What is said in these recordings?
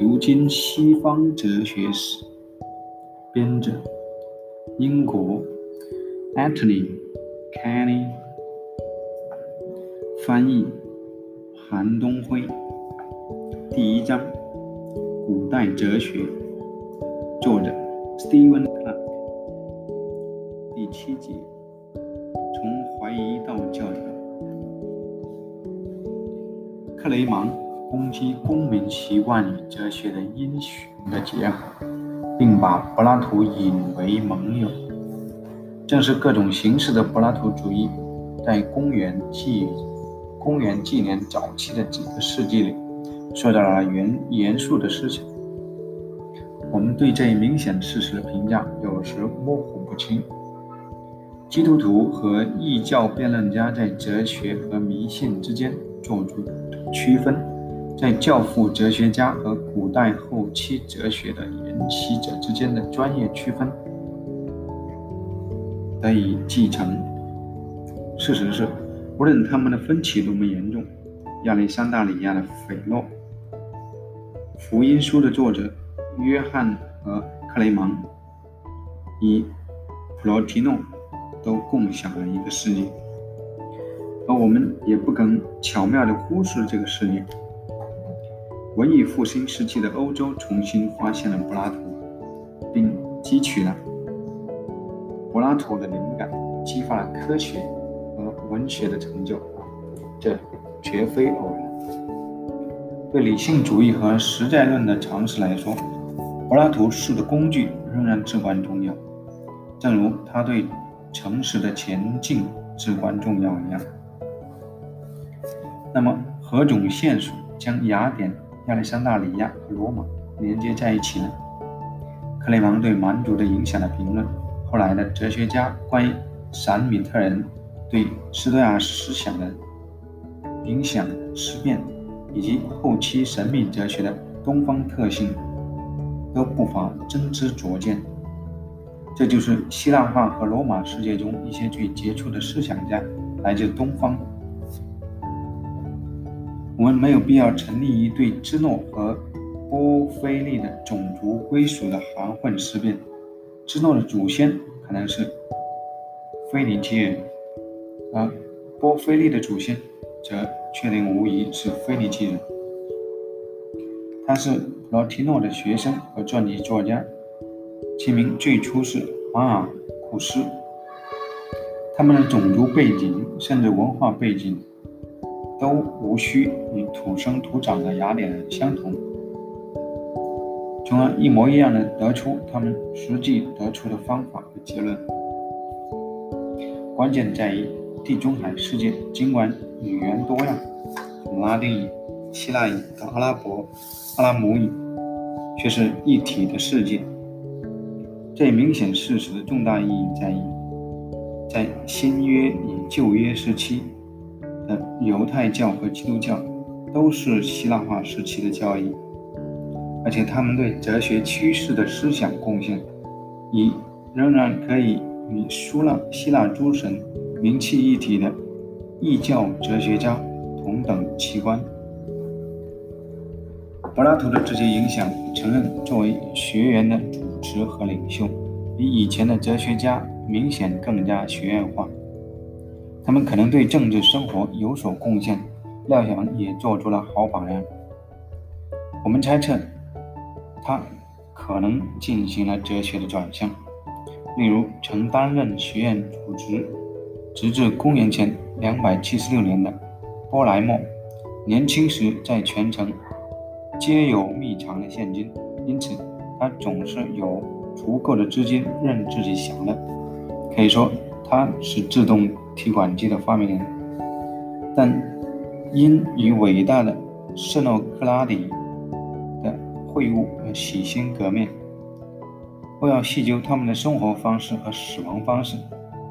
牛津西方哲学史》，编者英国 Anthony Kenny，翻译韩东辉。第一章：古代哲学，作者 Stephen Clark。第七节：从怀疑到教条。克雷芒。攻击公民习惯与哲学的因循的结合，并把柏拉图引为盟友。正是各种形式的柏拉图主义，在公元纪公元纪年早期的几个世纪里，受到了严严肃的思想。我们对这一明显事实的评价有时模糊不清。基督徒和异教辩论家在哲学和迷信之间做出区分。在教父哲学家和古代后期哲学的研习者之间的专业区分得以继承。事实是，无论他们的分歧多么严重，亚历山大里亚的斐诺、福音书的作者约翰和克雷芒以普罗提诺都共享了一个世界，而我们也不肯巧妙地忽视这个世界。文艺复兴时期的欧洲重新发现了柏拉图，并汲取了柏拉图的灵感，激发了科学和文学的成就。这绝非偶然。对理性主义和实在论的常识来说，柏拉图式的工具仍然至关重要，正如他对诚实的前进至关重要一样。那么，何种线索将雅典？亚历山大里亚和罗马连接在一起呢？克雷芒对蛮族的影响的评论，后来的哲学家关于闪米特人对斯多亚思想的影响思辨，以及后期神秘哲学的东方特性，都不乏真知灼见。这就是希腊化和罗马世界中一些最杰出的思想家来自东方。我们没有必要成立一对芝诺和波菲利的种族归属的含混思辨。芝诺的祖先可能是菲尼基人，而波菲利的祖先则确定无疑是菲尼基人。他是普罗提诺的学生和传记作家，其名最初是马尔库斯。他们的种族背景甚至文化背景。都无需与土生土长的雅典人相同，从而一模一样的得出他们实际得出的方法和结论。关键在于，地中海世界尽管语言多样，从拉丁语、希腊语到阿拉伯、阿拉姆语，却是一体的世界。这明显事实的重大意义在于，在新约与旧约时期。的犹太教和基督教都是希腊化时期的教义，而且他们对哲学趋势的思想贡献，已仍然可以与苏腊希腊诸神名气一体的异教哲学家同等齐观。柏拉图的这些影响，承认作为学员的主持和领袖，比以前的哲学家明显更加学院化。他们可能对政治生活有所贡献，料想也做出了好榜样。我们猜测，他可能进行了哲学的转向，例如曾担任学院主职，直至公元前两百七十六年的波莱莫，年轻时在全城皆有密藏的现金，因此他总是有足够的资金任自己享乐。可以说，他是自动。提款机的发明人，但因与伟大的圣诺克拉底的会晤而洗心革面。若要细究他们的生活方式和死亡方式，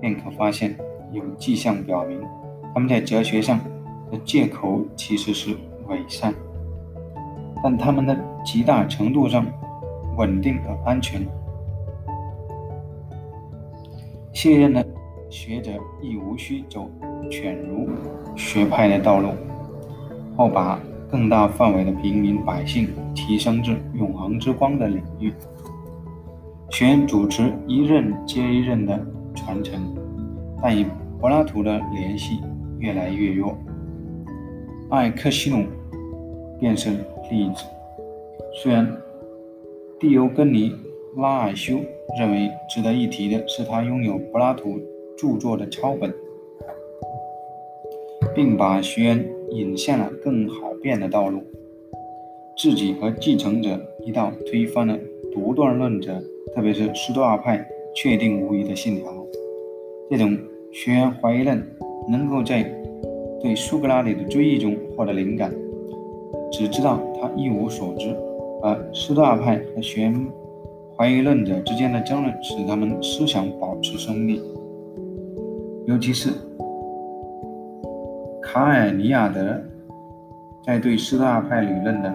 便可发现有迹象表明，他们在哲学上的借口其实是伪善，但他们的极大程度上稳定和安全。信任的。学者亦无需走犬儒学派的道路，或把更大范围的平民百姓提升至永恒之光的领域。学员主持一任接一任的传承，但与柏拉图的联系越来越弱。艾克西努便是例子。虽然蒂欧根尼拉尔修认为值得一提的是他拥有柏拉图著作的抄本，并把学员引向了更好变的道路，自己和继承者一道推翻了独断论者。特别是斯多亚派确定无疑的信条，这种学员怀疑论能够在对苏格拉底的追忆中获得灵感，只知道他一无所知；而斯多亚派和学员怀疑论者之间的争论使他们思想保持生命，尤其是卡尔尼亚德在对斯多亚派理论的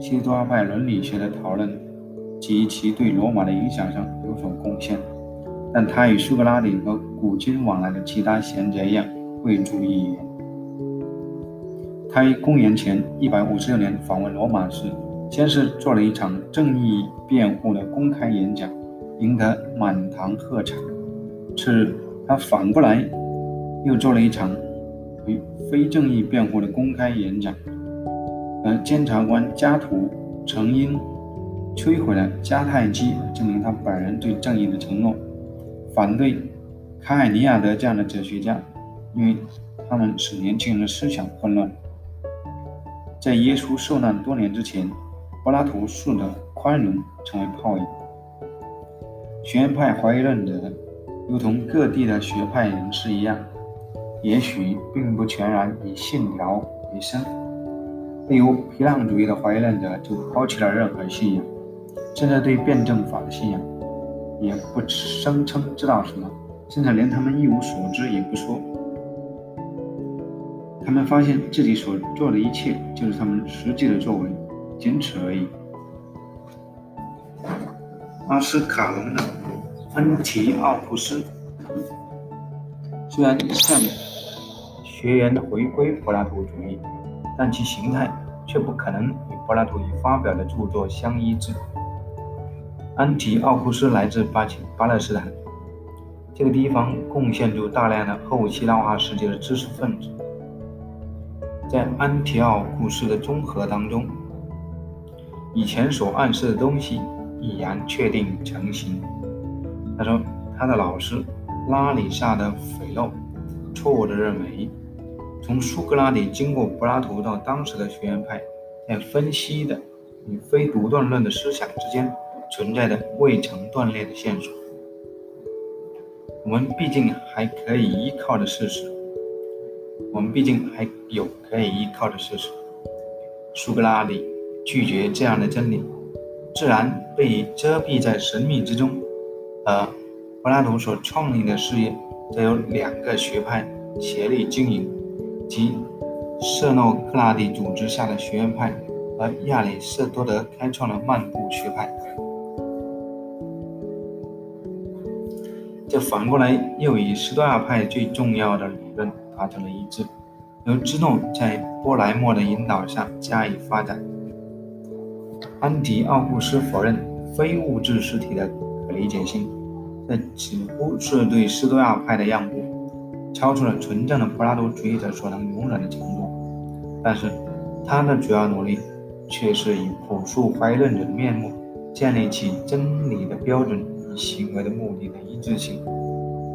西多亚派伦理学的讨论。及其对罗马的影响上有所贡献，但他与苏格拉底和古今往来的其他贤哲一样未足一言。他于公元前一百五十六年访问罗马时，先是做了一场正义辩护的公开演讲，赢得满堂喝彩。次日，他反过来又做了一场与非正义辩护的公开演讲，而监察官加图曾因。摧毁了迦太基，证明他本人对正义的承诺。反对卡海尼亚德这样的哲学家，因为他们使年轻人的思想混乱。在耶稣受难多年之前，柏拉图式的宽容成为泡影。学院派怀疑论者，如同各地的学派人士一样，也许并不全然以信条为生。例如，皮浪主义的怀疑论者就抛弃了任何信仰。甚至对辩证法的信仰也不声称知道什么，甚至连他们一无所知也不说。他们发现自己所做的一切就是他们实际的作为，仅此而已。阿斯卡隆的恩提奥普斯虽然向学员回归柏拉图主义，但其形态却不可能与柏拉图已发表的著作相一致。安提奥库斯来自巴基巴勒斯坦，这个地方贡献出大量的后希腊化世界的知识分子。在安提奥库斯的综合当中，以前所暗示的东西已然确定成型。他说，他的老师拉里萨的斐洛错误地认为，从苏格拉底经过柏拉图到当时的学院派，在分析的与非独断论的思想之间。存在的未曾断裂的线索，我们毕竟还可以依靠的事实，我们毕竟还有可以依靠的事实。苏格拉底拒绝这样的真理，自然被遮蔽在神秘之中。而柏拉图所创立的事业，则由两个学派协力经营，即色诺克拉底组织下的学院派，和亚里士多德开创的曼谷学派。这反过来又与斯多亚派最重要的理论达成了一致，由芝诺在波莱莫的引导下加以发展。安提奥布斯否认非物质实体的理解性，这几乎是对斯多亚派的让步，超出了纯正的柏拉图主义者所能容忍的程度。但是，他的主要努力却是以朴素怀疑论者的面目，建立起真理的标准与。行为的目的的一致性，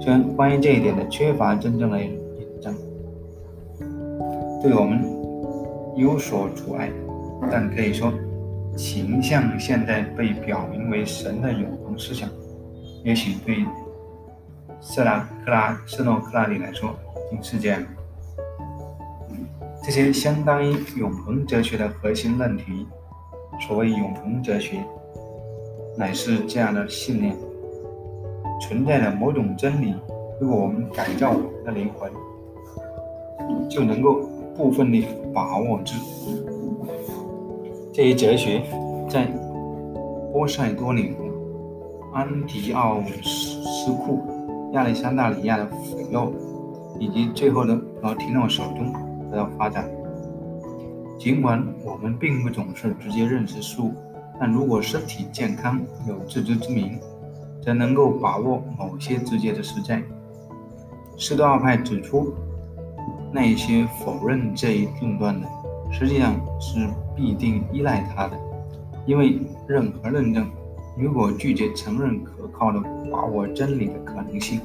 虽然关于这一点的缺乏真正的引证，对我们有所阻碍，但可以说，形象现在被表明为神的永思想，也许对色拉克拉斯诺克拉里来说竟是这样。这些相当于永恒哲学的核心论题，所谓永恒哲学。乃是这样的信念：存在的某种真理，如果我们改造我们的灵魂，就能够部分地把握之。这一哲学在波塞多里、安迪奥斯库、亚历山大里亚的斐洛以及最后的老提诺手中得到发展。尽管我们并不总是直接认识事物，但如果身体健康有自知之明，则能够把握某些直接的实在。斯多亚派指出，那些否认这一论断的，实际上是必定依赖它的，因为任何论证如果拒绝承认可靠的把握真理的可能性，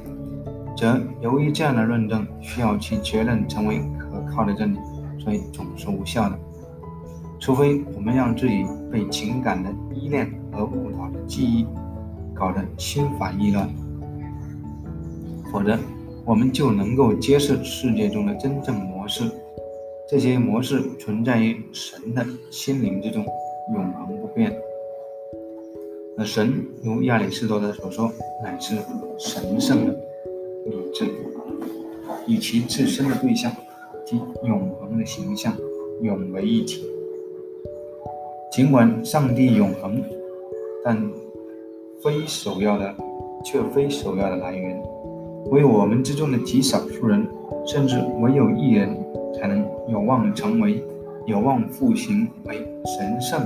则由于这样的论证需要其结论成为可靠的真理，所以总是无效的。除非我们让自己被情感的依恋和误导的记忆搞得心烦意乱，否则我们就能够揭示世界中的真正模式。这些模式存在于神的心灵之中，永恒不变。而神，如亚里士多德所说，乃是神圣的理智，与其自身的对象及永恒的形象永为一体。尽管上帝永恒，但非首要的，却非首要的来源。为我们之中的极少数人，甚至唯有一人，才能有望成为、有望复兴为神圣、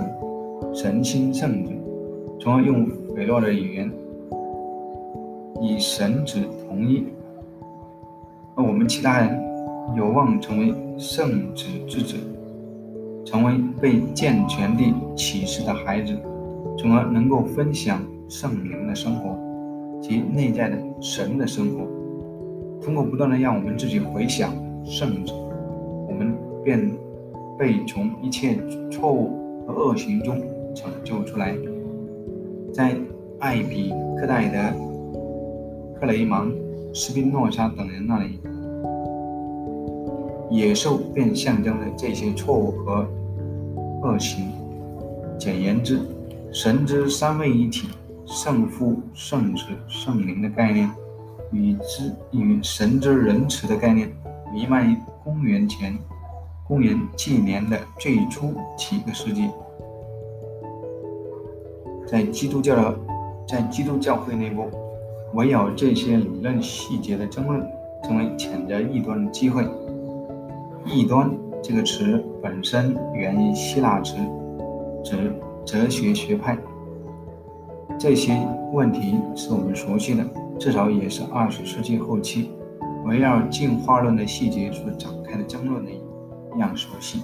神心圣者，从而用斐洛的语言，以神子同意。而我们其他人，有望成为圣子之子。成为被健全地启示的孩子，从而能够分享圣灵的生活及内在的神的生活。通过不断的让我们自己回想圣子，我们便被从一切错误和恶行中拯救出来。在艾比克戴德、克雷芒、斯宾诺莎等人那里。野兽便象征着这些错误和恶行。简言之，神之三位一体、圣父、圣子、圣灵的概念，与之与神之仁慈的概念，弥漫于公元前、公元纪年的最初几个世纪。在基督教的，在基督教会内部，围绕这些理论细节的争论，成为谴责异端的机会。异端这个词本身源于希腊词，指哲学学派。这些问题是我们熟悉的，至少也是二十世纪后期围绕进化论的细节所展开的争论的一样熟悉。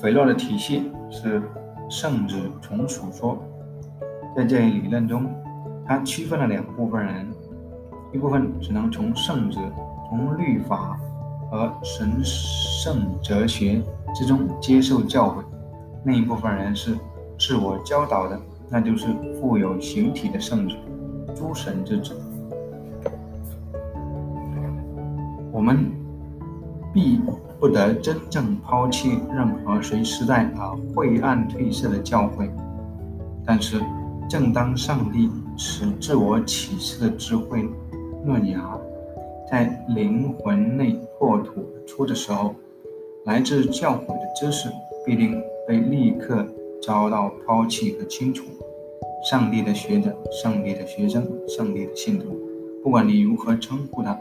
斐洛的体系是圣子从属说，在这一理论中，他区分了两部分人：一部分只能从圣子、从律法。和神圣哲学之中接受教诲，另一部分人是自我教导的，那就是富有形体的圣子，诸神之子。我们必不得真正抛弃任何随时代而晦暗褪色的教诲，但是，正当上帝使自我启示的智慧嫩芽。在灵魂内破土而出的时候，来自教诲的知识必定被立刻遭到抛弃和清除。上帝的学者、上帝的学生、上帝的信徒，不管你如何称呼他，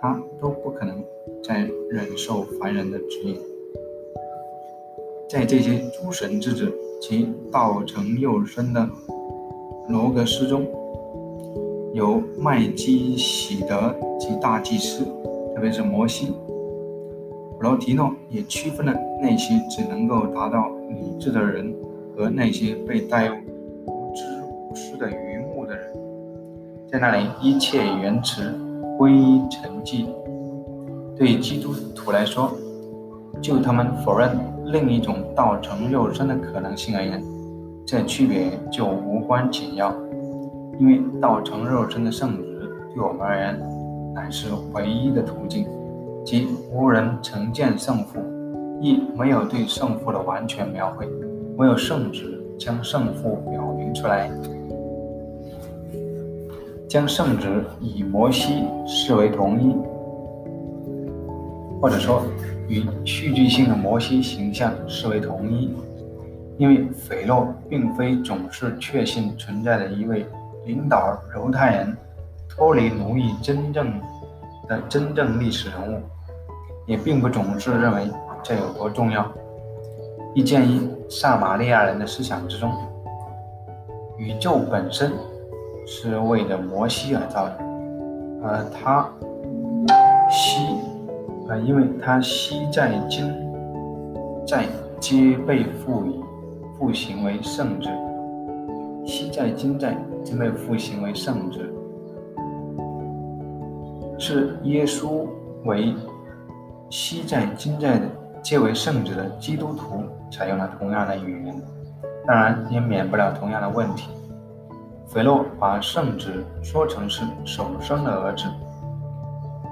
他都不可能再忍受凡人的指引。在这些诸神之子及道成肉身的罗格斯中。有麦基喜德及大祭司，特别是摩西。普罗提诺也区分了那些只能够达到理智的人和那些被带入无知无识的愚目的人。在那里，一切原词归沉寂。对基督徒来说，就他们否认另一种道成肉身的可能性而言，这区别就无关紧要。因为道成肉身的圣子对我们而言乃是唯一的途径，即无人成见圣父，亦没有对圣父的完全描绘，唯有圣子将圣父表明出来，将圣子与摩西视为同一，或者说与戏剧性的摩西形象视为同一，因为斐洛并非总是确信存在的一位。领导犹太人脱离奴役真正的真正历史人物，也并不总是认为这有多重要。亦见于撒玛利亚人的思想之中。宇宙本身是为着摩西而造的，而他西，啊，因为他西在今在皆被赋予复行为圣旨，西在今在皆被复行为圣旨，是耶稣为西在今在的皆为圣旨的基督徒采用了同样的语言。当然也免不了同样的问题。斐洛把圣旨说成是首生的儿子，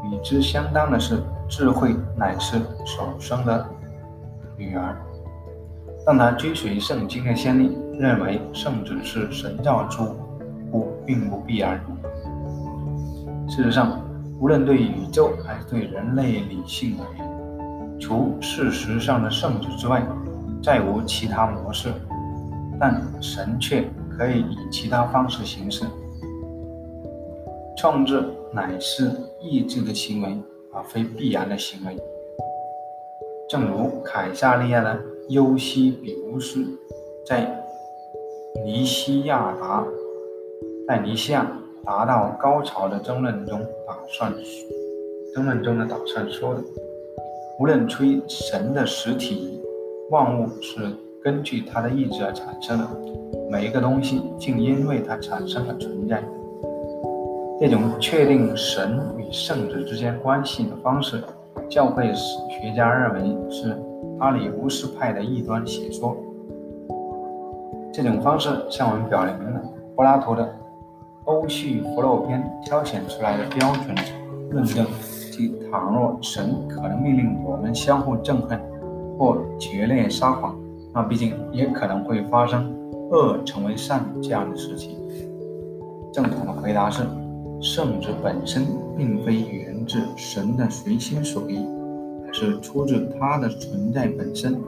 与之相当的是智慧乃是首生的女儿。但他追随圣经的先例，认为圣旨是神造出，故并不必然。事实上，无论对宇宙还是对人类理性而言，除事实上的圣旨之外，再无其他模式。但神却可以以其他方式行事。创制乃是意志的行为，而非必然的行为。正如凯撒利亚的尤西比乌斯在尼西亚达在尼西亚达到高潮的争论中打算争论中的打算说的：无论吹神的实体，万物是。根据他的意志而产生的每一个东西，竟因为他产生了存在。这种确定神与圣子之间关系的方式，教会史学家认为是阿里乌斯派的异端邪说。这种方式向我们表明了柏拉图的《欧叙弗洛篇》挑选出来的标准论证，即倘若神可能命令我们相互憎恨或决裂撒谎。那毕竟也可能会发生恶成为善这样的事情。正统的回答是：圣旨本身并非源自神的随心所欲，是出自它的存在本身。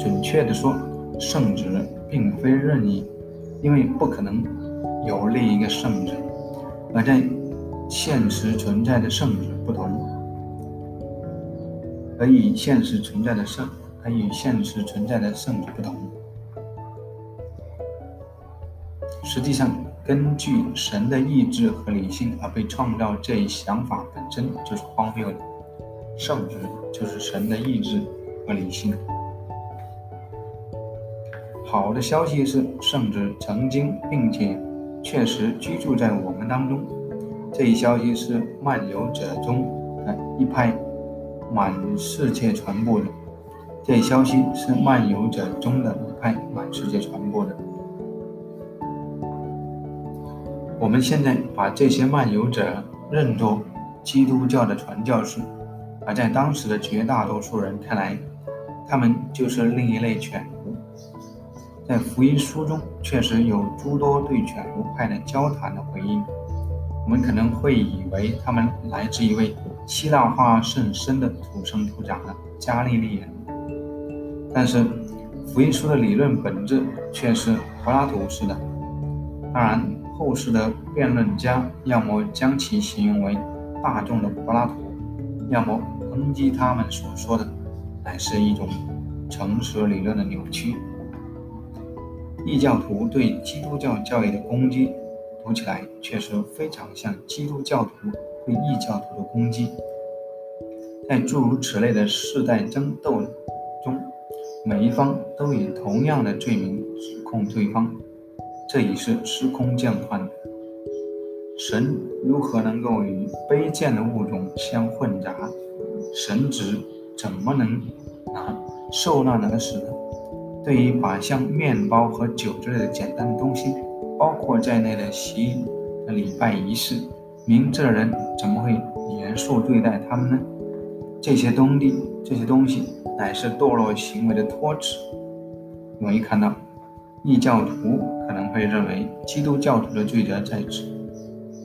准确地说，圣旨并非任意，因为不可能有另一个圣旨。而在现实存在的圣旨不同，而与现实存在的圣。而与现实存在的圣旨不同。实际上，根据神的意志和理性而被创造这一想法本身就是荒谬的。圣旨就是神的意志和理性。好的消息是，圣旨曾经并且确实居住在我们当中。这一消息是漫游者中的一派满世界传播的。这一消息是漫游者中的一派满世界传播的。我们现在把这些漫游者认作基督教的传教士，而在当时的绝大多数人看来，他们就是另一类犬儒。在福音书中，确实有诸多对犬儒派的交谈的回应。我们可能会以为他们来自一位希腊化甚深的土生土长的加利利人。但是，福音书的理论本质却是柏拉图式的。当然，后世的辩论家要么将其形容为大众的柏拉图，要么抨击他们所说的乃是一种诚实理论的扭曲。异教徒对基督教教义的攻击，读起来确实非常像基督教徒对异教徒的攻击。在诸如此类的世代争斗中，每一方都以同样的罪名指控对方，这已是司空见惯的。神如何能够与卑贱的物种相混杂？神职怎么能拿受难而死呢？对于把像面包和酒之类的简单的东西包括在内的洗的礼拜仪式，明智的人怎么会严肃对待他们呢？这些东西，这些东西。乃是堕落行为的托词。容易看到，异教徒可能会认为基督教徒的罪责在此，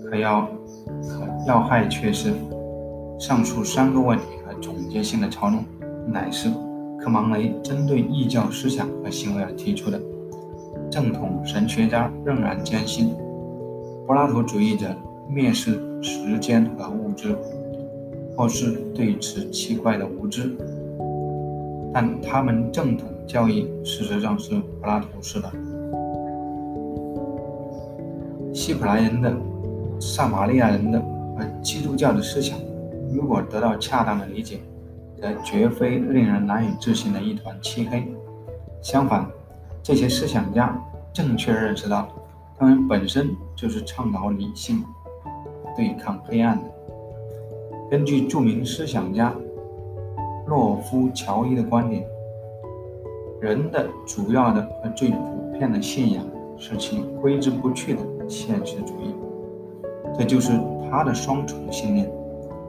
可要可要害却是上述三个问题总结性的操弄，乃是克芒雷针对异教思想和行为而提出的。正统神学家仍然坚信，柏拉图主义者蔑视时间和物质，或是对此奇怪的无知。但他们正统教义事实上是柏拉图式的。希伯来人的、撒玛利亚人的和基督教的思想，如果得到恰当的理解，则绝非令人难以置信的一团漆黑。相反，这些思想家正确认识到，他们本身就是倡导理性、对抗黑暗的。根据著名思想家洛夫乔伊的观点，人的主要的和最普遍的信仰是其挥之不去的现实主义。这就是他的双重信念：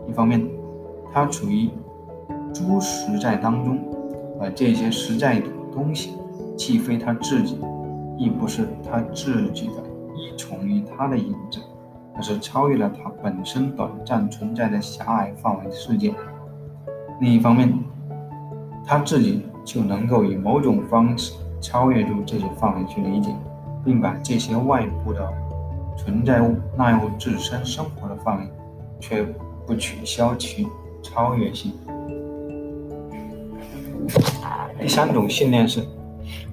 一方面，他处于诸实在当中，而这些实在的东西既非他自己，亦不是他自己的依从于他的影子。而是超越了它本身短暂存在的狭隘范围的世界。另一方面，他自己就能够以某种方式超越住这些范围去理解，并把这些外部的存在物纳入自身生活的范围，却不取消其超越性。第三种信念是：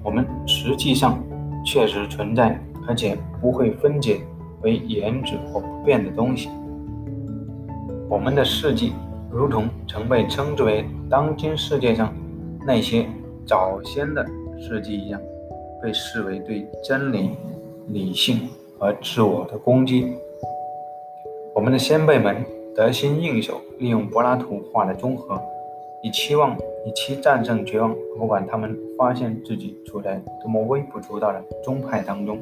我们实际上确实存在，而且不会分解。为原子或不变的东西。我们的事迹，如同曾被称之为当今世界上那些早先的事迹一样，被视为对真理、理性和自我的攻击。我们的先辈们得心应手，利用柏拉图画的中和，以期望以期战胜绝望。不管他们发现自己处在多么微不足道的宗派当中。